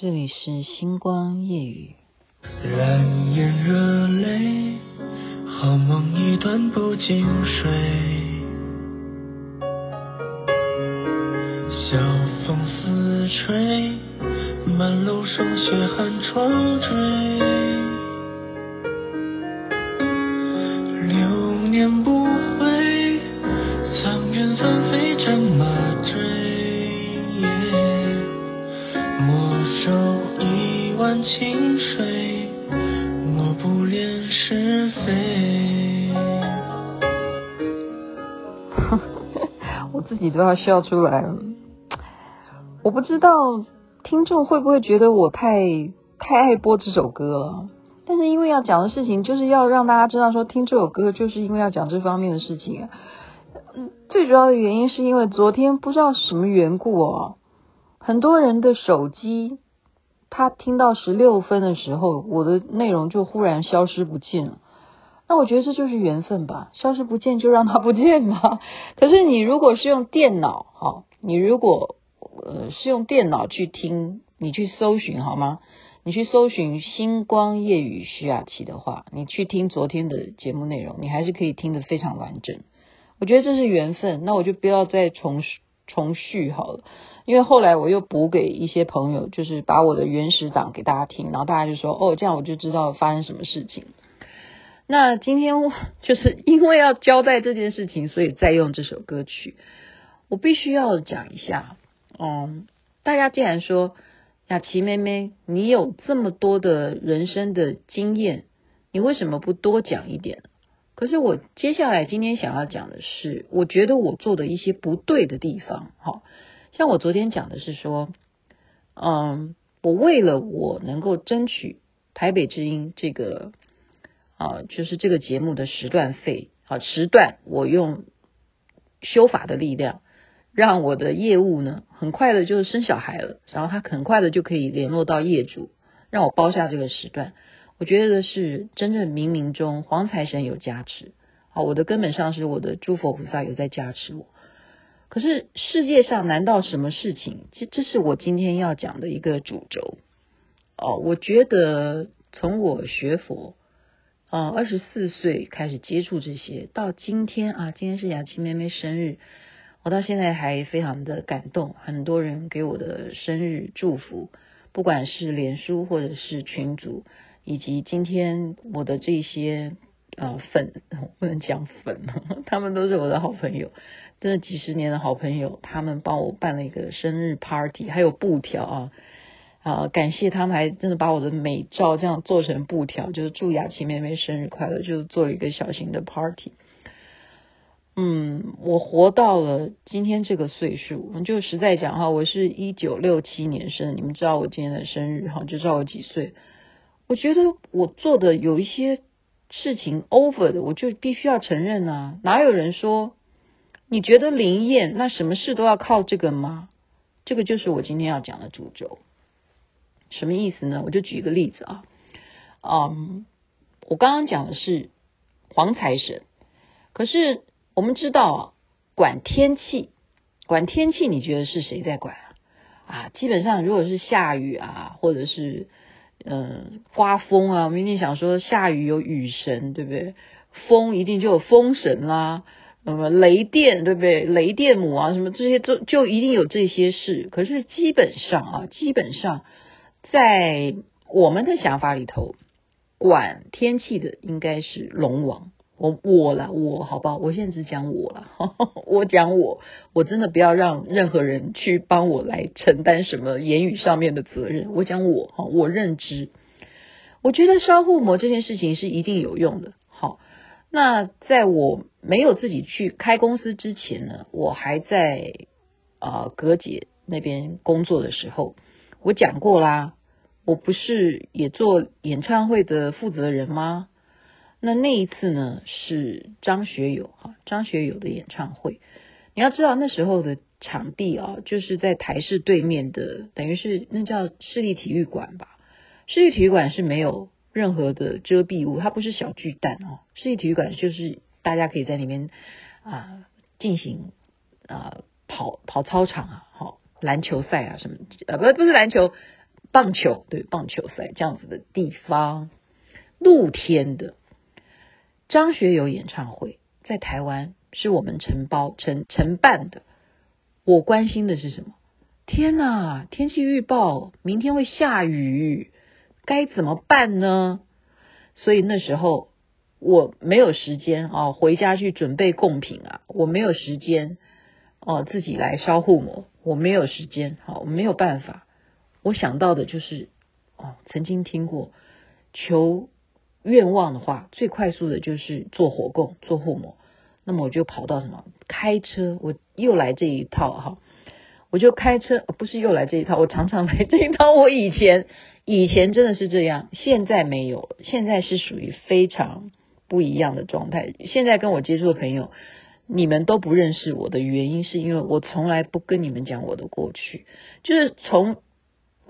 这里是星光夜雨。燃眼热泪，好梦一段不经睡。晓风似吹，满路霜雪寒窗坠。清水，我不恋是非。我自己都要笑出来了，我不知道听众会不会觉得我太太爱播这首歌了。但是因为要讲的事情，就是要让大家知道说听这首歌，就是因为要讲这方面的事情。嗯，最主要的原因是因为昨天不知道什么缘故哦，很多人的手机，他听到十六分的时候，我的内容就忽然消失不见了。那我觉得这就是缘分吧，消失不见就让它不见吧。可是你如果是用电脑，哈，你如果呃是用电脑去听，你去搜寻好吗？你去搜寻星光夜雨徐雅琪的话，你去听昨天的节目内容，你还是可以听得非常完整。我觉得这是缘分，那我就不要再重重续好了，因为后来我又补给一些朋友，就是把我的原始档给大家听，然后大家就说哦，这样我就知道发生什么事情。那今天就是因为要交代这件事情，所以再用这首歌曲。我必须要讲一下，嗯，大家既然说雅琪妹妹，你有这么多的人生的经验，你为什么不多讲一点？可是我接下来今天想要讲的是，我觉得我做的一些不对的地方。好，像我昨天讲的是说，嗯，我为了我能够争取台北之音这个。啊，就是这个节目的时段费，啊，时段我用修法的力量，让我的业务呢很快的就生小孩了，然后他很快的就可以联络到业主，让我包下这个时段。我觉得是真正冥冥中黄财神有加持，好，我的根本上是我的诸佛菩萨有在加持我。可是世界上难道什么事情？这这是我今天要讲的一个主轴。哦，我觉得从我学佛。嗯，二十四岁开始接触这些，到今天啊，今天是雅琪妹妹生日，我到现在还非常的感动。很多人给我的生日祝福，不管是脸书或者是群组，以及今天我的这些呃粉，不能讲粉，他们都是我的好朋友，真的几十年的好朋友，他们帮我办了一个生日 party，还有布条啊。啊，感谢他们还真的把我的美照这样做成布条，就是祝雅琪妹妹生日快乐，就是做一个小型的 party。嗯，我活到了今天这个岁数，我们就实在讲哈，我是一九六七年生，你们知道我今天的生日哈，就知道我几岁。我觉得我做的有一些事情 over 的，我就必须要承认啊。哪有人说你觉得灵验，那什么事都要靠这个吗？这个就是我今天要讲的主轴。什么意思呢？我就举一个例子啊，嗯，我刚刚讲的是黄财神，可是我们知道啊，管天气，管天气，你觉得是谁在管啊？啊，基本上如果是下雨啊，或者是嗯刮风啊，我们一定想说下雨有雨神，对不对？风一定就有风神啦，什么雷电，对不对？雷电母啊，什么这些就就一定有这些事。可是基本上啊，基本上。在我们的想法里头，管天气的应该是龙王。我我了，我好不好？我现在只讲我了，我讲我，我真的不要让任何人去帮我来承担什么言语上面的责任。我讲我哈，我认知，我觉得烧护膜这件事情是一定有用的。好，那在我没有自己去开公司之前呢，我还在啊、呃、姐那边工作的时候，我讲过啦。我不是也做演唱会的负责人吗？那那一次呢，是张学友哈，张学友的演唱会。你要知道那时候的场地啊，就是在台式对面的，等于是那叫市立体育馆吧。市立体育馆是没有任何的遮蔽物，它不是小巨蛋哦。市立体育馆就是大家可以在里面啊进行啊跑跑操场啊，好篮球赛啊什么呃不不是篮球。棒球，对，棒球赛这样子的地方，露天的张学友演唱会在台湾是我们承包承承办的。我关心的是什么？天哪，天气预报明天会下雨，该怎么办呢？所以那时候我没有时间啊，回家去准备贡品啊，我没有时间哦，自己来烧护摩，我没有时间，好，我没有办法。我想到的就是，哦，曾经听过求愿望的话，最快速的就是做火供、做护摩。那么我就跑到什么？开车，我又来这一套哈。我就开车，不是又来这一套，我常常来这一套。我以前以前真的是这样，现在没有，现在是属于非常不一样的状态。现在跟我接触的朋友，你们都不认识我的原因，是因为我从来不跟你们讲我的过去，就是从。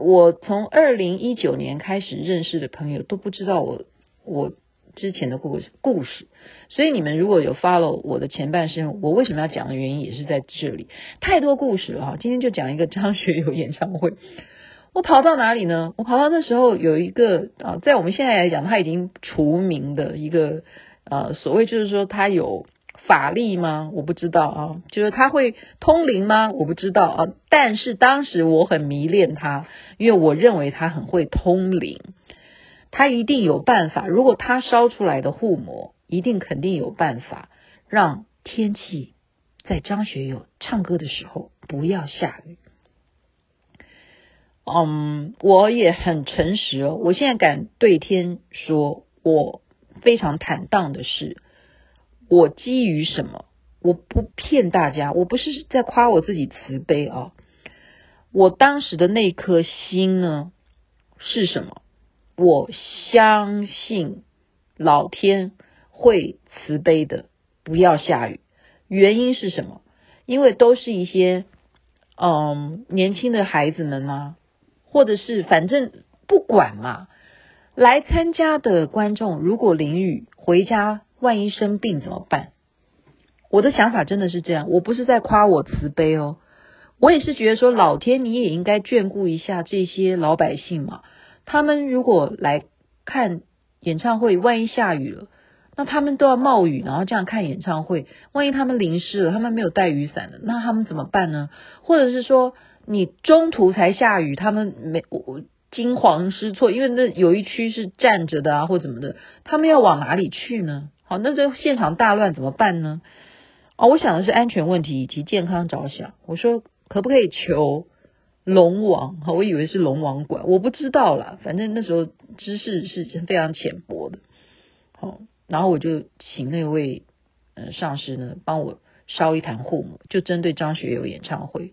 我从二零一九年开始认识的朋友都不知道我我之前的故故事，所以你们如果有 follow 我的前半生，我为什么要讲的原因也是在这里，太多故事了哈。今天就讲一个张学友演唱会，我跑到哪里呢？我跑到那时候有一个啊，在我们现在来讲他已经除名的一个呃，所谓就是说他有。法力吗？我不知道啊，就是他会通灵吗？我不知道啊。但是当时我很迷恋他，因为我认为他很会通灵，他一定有办法。如果他烧出来的护膜，一定肯定有办法让天气在张学友唱歌的时候不要下雨。嗯，我也很诚实哦，我现在敢对天说，我非常坦荡的是。我基于什么？我不骗大家，我不是在夸我自己慈悲啊。我当时的那颗心呢，是什么？我相信老天会慈悲的，不要下雨。原因是什么？因为都是一些嗯年轻的孩子们啊，或者是反正不管嘛，来参加的观众如果淋雨回家。万一生病怎么办？我的想法真的是这样，我不是在夸我慈悲哦，我也是觉得说，老天你也应该眷顾一下这些老百姓嘛。他们如果来看演唱会，万一下雨了，那他们都要冒雨，然后这样看演唱会。万一他们淋湿了，他们没有带雨伞的，那他们怎么办呢？或者是说，你中途才下雨，他们没我惊慌失措，因为那有一区是站着的啊，或怎么的，他们要往哪里去呢？好，那这现场大乱怎么办呢？哦，我想的是安全问题以及健康着想。我说可不可以求龙王？哈，我以为是龙王管，我不知道啦。反正那时候知识是非常浅薄的。好，然后我就请那位呃上师呢帮我烧一坛护摩，就针对张学友演唱会。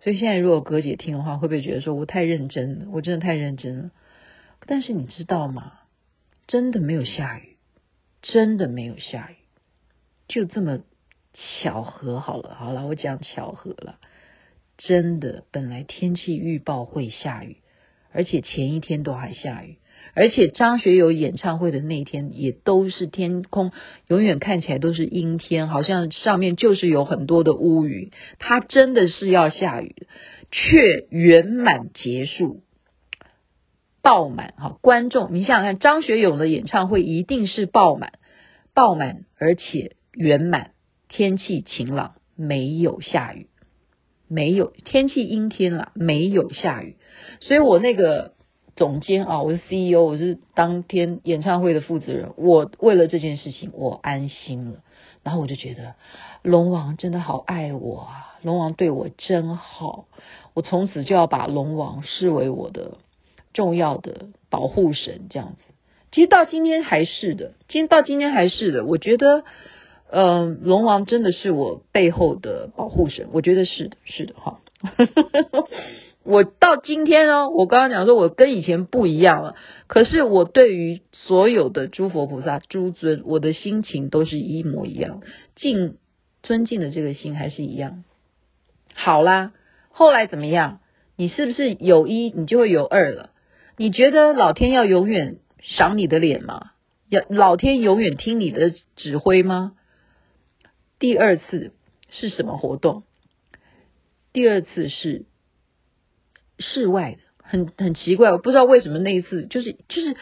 所以现在如果葛姐听的话，会不会觉得说我太认真了？我真的太认真了。但是你知道吗？真的没有下雨。真的没有下雨，就这么巧合好了，好了，我讲巧合了。真的，本来天气预报会下雨，而且前一天都还下雨，而且张学友演唱会的那天也都是天空永远看起来都是阴天，好像上面就是有很多的乌云。他真的是要下雨，却圆满结束。爆满哈，观众，你想想看，张学友的演唱会一定是爆满，爆满而且圆满，天气晴朗，没有下雨，没有天气阴天了，没有下雨，所以我那个总监啊，我是 CEO，我是当天演唱会的负责人，我为了这件事情我安心了，然后我就觉得龙王真的好爱我啊，龙王对我真好，我从此就要把龙王视为我的。重要的保护神这样子，其实到今天还是的，今到今天还是的。我觉得，呃，龙王真的是我背后的保护神，我觉得是的，是的哈。我到今天呢，我刚刚讲说，我跟以前不一样了。可是我对于所有的诸佛菩萨、诸尊，我的心情都是一模一样，敬尊敬的这个心还是一样。好啦，后来怎么样？你是不是有一，你就会有二了？你觉得老天要永远赏你的脸吗？要老天永远听你的指挥吗？第二次是什么活动？第二次是室外的，很很奇怪，我不知道为什么那一次就是就是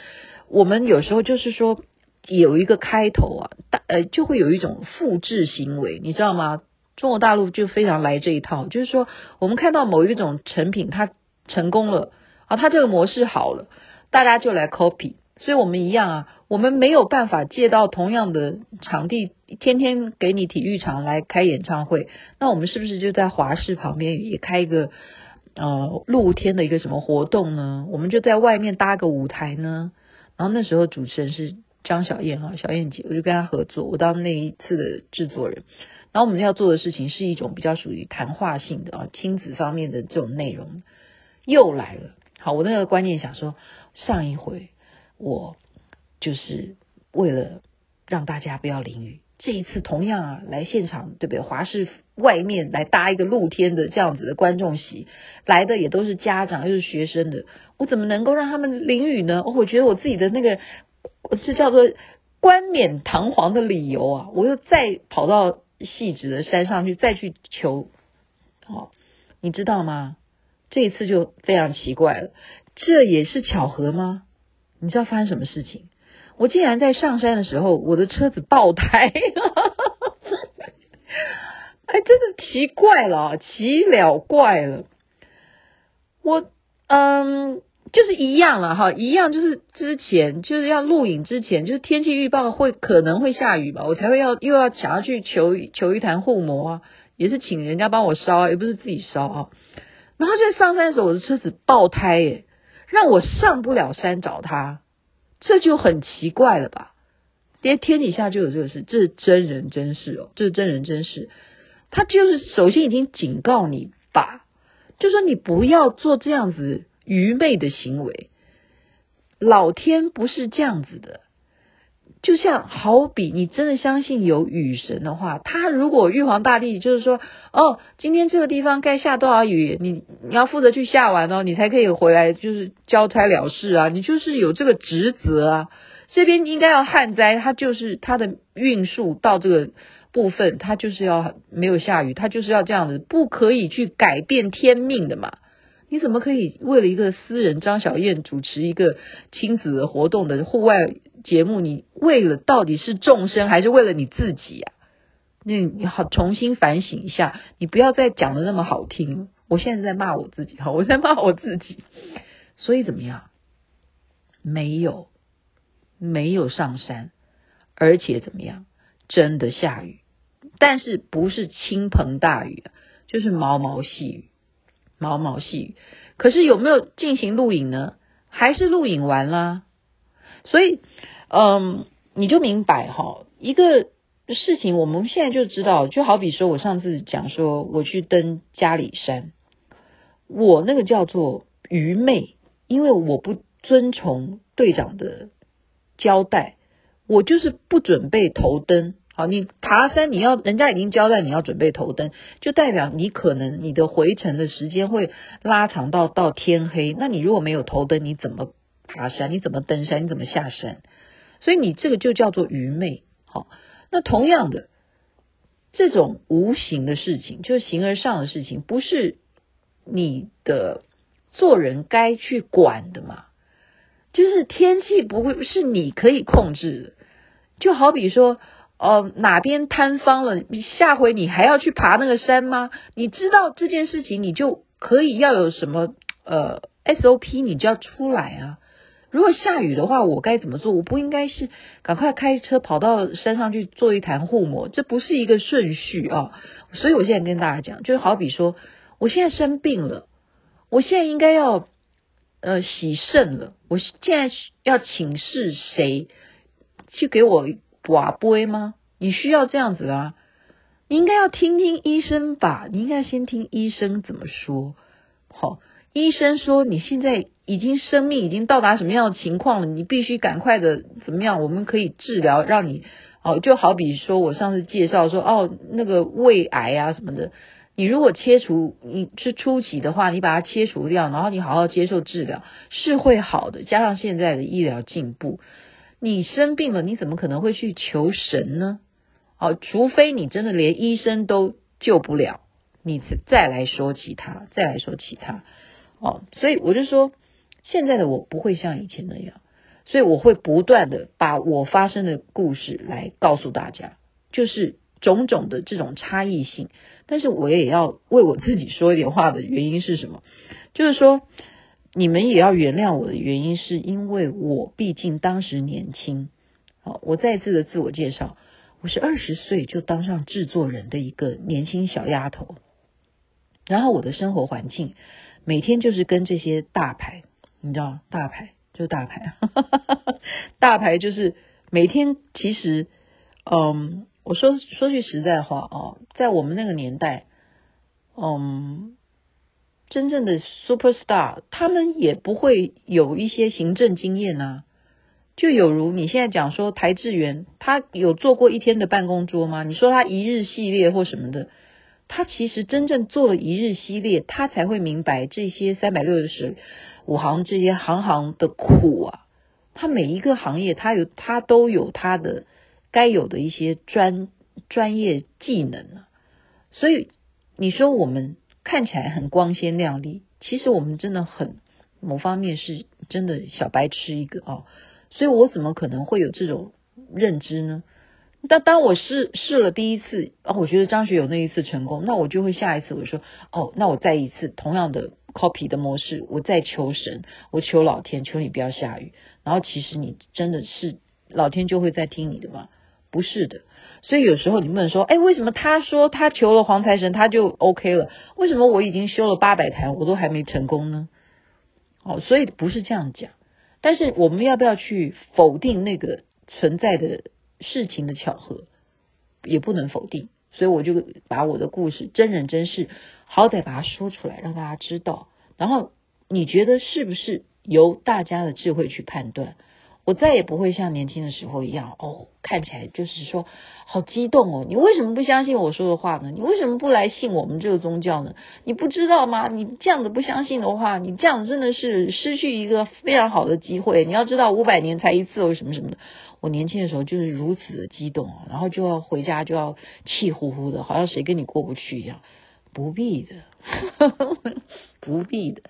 我们有时候就是说有一个开头啊，大呃就会有一种复制行为，你知道吗？中国大陆就非常来这一套，就是说我们看到某一种成品它成功了啊，它这个模式好了，大家就来 copy。所以我们一样啊，我们没有办法借到同样的场地，天天给你体育场来开演唱会。那我们是不是就在华视旁边也开一个呃露天的一个什么活动呢？我们就在外面搭个舞台呢？然后那时候主持人是张小燕哈，小燕姐，我就跟她合作，我当那一次的制作人。然后我们要做的事情是一种比较属于谈话性的啊，亲子方面的这种内容。又来了，好，我那个观念想说，上一回。我就是为了让大家不要淋雨，这一次同样啊来现场，对不对？华视外面来搭一个露天的这样子的观众席，来的也都是家长又是学生的，我怎么能够让他们淋雨呢？我觉得我自己的那个这叫做冠冕堂皇的理由啊，我又再跑到细致的山上去再去求，哦，你知道吗？这一次就非常奇怪了，这也是巧合吗？你知道发生什么事情？我竟然在上山的时候，我的车子爆胎，哎，真的奇怪了，奇了怪了。我嗯，就是一样了哈，一样就是之前就是要录影之前，就是天气预报会可能会下雨吧，我才会要又要想要去求求一坛护膜啊，也是请人家帮我烧，也不是自己烧啊。然后在上山的时候，我的车子爆胎耶。让我上不了山找他，这就很奇怪了吧？爹天底下就有这个事，这是真人真事哦，这是真人真事。他就是首先已经警告你吧，就说你不要做这样子愚昧的行为。老天不是这样子的。就像好比你真的相信有雨神的话，他如果玉皇大帝就是说，哦，今天这个地方该下多少雨，你你要负责去下完哦，你才可以回来就是交差了事啊，你就是有这个职责啊。这边应该要旱灾，他就是他的运数到这个部分，他就是要没有下雨，他就是要这样子，不可以去改变天命的嘛。你怎么可以为了一个私人张小燕主持一个亲子活动的户外？节目，你为了到底是众生还是为了你自己呀？那你好，重新反省一下，你不要再讲的那么好听。我现在在骂我自己，哈，我在骂我自己。所以怎么样？没有，没有上山，而且怎么样？真的下雨，但是不是倾盆大雨，就是毛毛细雨，毛毛细雨。可是有没有进行录影呢？还是录影完了？所以。嗯，你就明白哈，一个事情我们现在就知道，就好比说我上次讲说我去登嘉里山，我那个叫做愚昧，因为我不遵从队长的交代，我就是不准备头灯。好，你爬山你要人家已经交代你要准备头灯，就代表你可能你的回程的时间会拉长到到天黑。那你如果没有头灯，你怎么爬山？你怎么登山？你怎么下山？所以你这个就叫做愚昧，好，那同样的这种无形的事情，就是形而上的事情，不是你的做人该去管的嘛？就是天气不会是你可以控制的，就好比说，哦，哪边坍方了，你下回你还要去爬那个山吗？你知道这件事情，你就可以要有什么呃 SOP，你就要出来啊。如果下雨的话，我该怎么做？我不应该是赶快开车跑到山上去做一坛护摩，这不是一个顺序啊。所以我现在跟大家讲，就好比说，我现在生病了，我现在应该要呃洗肾了，我现在要请示谁去给我瓦杯吗？你需要这样子啊？你应该要听听医生吧，你应该先听医生怎么说。好，医生说你现在。已经生命已经到达什么样的情况了？你必须赶快的怎么样？我们可以治疗，让你哦，就好比说我上次介绍说哦，那个胃癌啊什么的，你如果切除你是初期的话，你把它切除掉，然后你好好接受治疗，是会好的。加上现在的医疗进步，你生病了，你怎么可能会去求神呢？哦，除非你真的连医生都救不了，你再来说其他，再来说其他。哦，所以我就说，现在的我不会像以前那样，所以我会不断的把我发生的故事来告诉大家，就是种种的这种差异性。但是我也要为我自己说一点话的原因是什么？就是说，你们也要原谅我的原因，是因为我毕竟当时年轻。好，我再次的自我介绍，我是二十岁就当上制作人的一个年轻小丫头，然后我的生活环境。每天就是跟这些大牌，你知道，大牌就是大牌，大牌就是每天其实，嗯，我说说句实在话哦，在我们那个年代，嗯，真正的 super star，他们也不会有一些行政经验啊，就有如你现在讲说台志远，他有做过一天的办公桌吗？你说他一日系列或什么的。他其实真正做了一日系列，他才会明白这些三百六十五行这些行行的苦啊。他每一个行业，他有他都有他的该有的一些专专业技能啊。所以你说我们看起来很光鲜亮丽，其实我们真的很某方面是真的小白痴一个啊。所以我怎么可能会有这种认知呢？但当我试试了第一次，哦，我觉得张学友那一次成功，那我就会下一次，我说，哦，那我再一次同样的 copy 的模式，我再求神，我求老天，求你不要下雨。然后其实你真的是老天就会在听你的吗？不是的。所以有时候你不能说，哎，为什么他说他求了黄财神他就 OK 了？为什么我已经修了八百台我都还没成功呢？哦，所以不是这样讲。但是我们要不要去否定那个存在的？事情的巧合也不能否定，所以我就把我的故事真人真事，好歹把它说出来，让大家知道。然后你觉得是不是由大家的智慧去判断？我再也不会像年轻的时候一样，哦，看起来就是说好激动哦。你为什么不相信我说的话呢？你为什么不来信我们这个宗教呢？你不知道吗？你这样子不相信的话，你这样真的是失去一个非常好的机会。你要知道，五百年才一次哦，什么什么的。我年轻的时候就是如此的激动，然后就要回家就要气呼呼的，好像谁跟你过不去一样。不必的，不必的，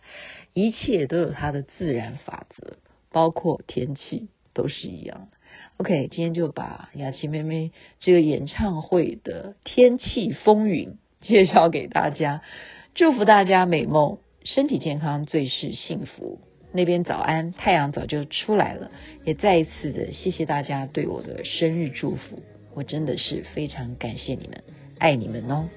一切都有它的自然法则，包括天气都是一样的。OK，今天就把雅琪妹妹这个演唱会的天气风云介绍给大家，祝福大家美梦，身体健康，最是幸福。那边早安，太阳早就出来了。也再一次的谢谢大家对我的生日祝福，我真的是非常感谢你们，爱你们哦。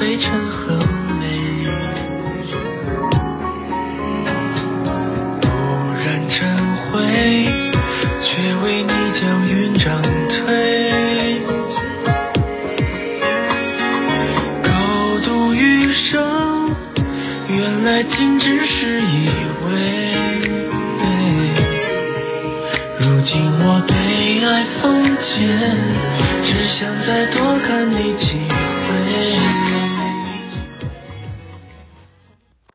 飞成河。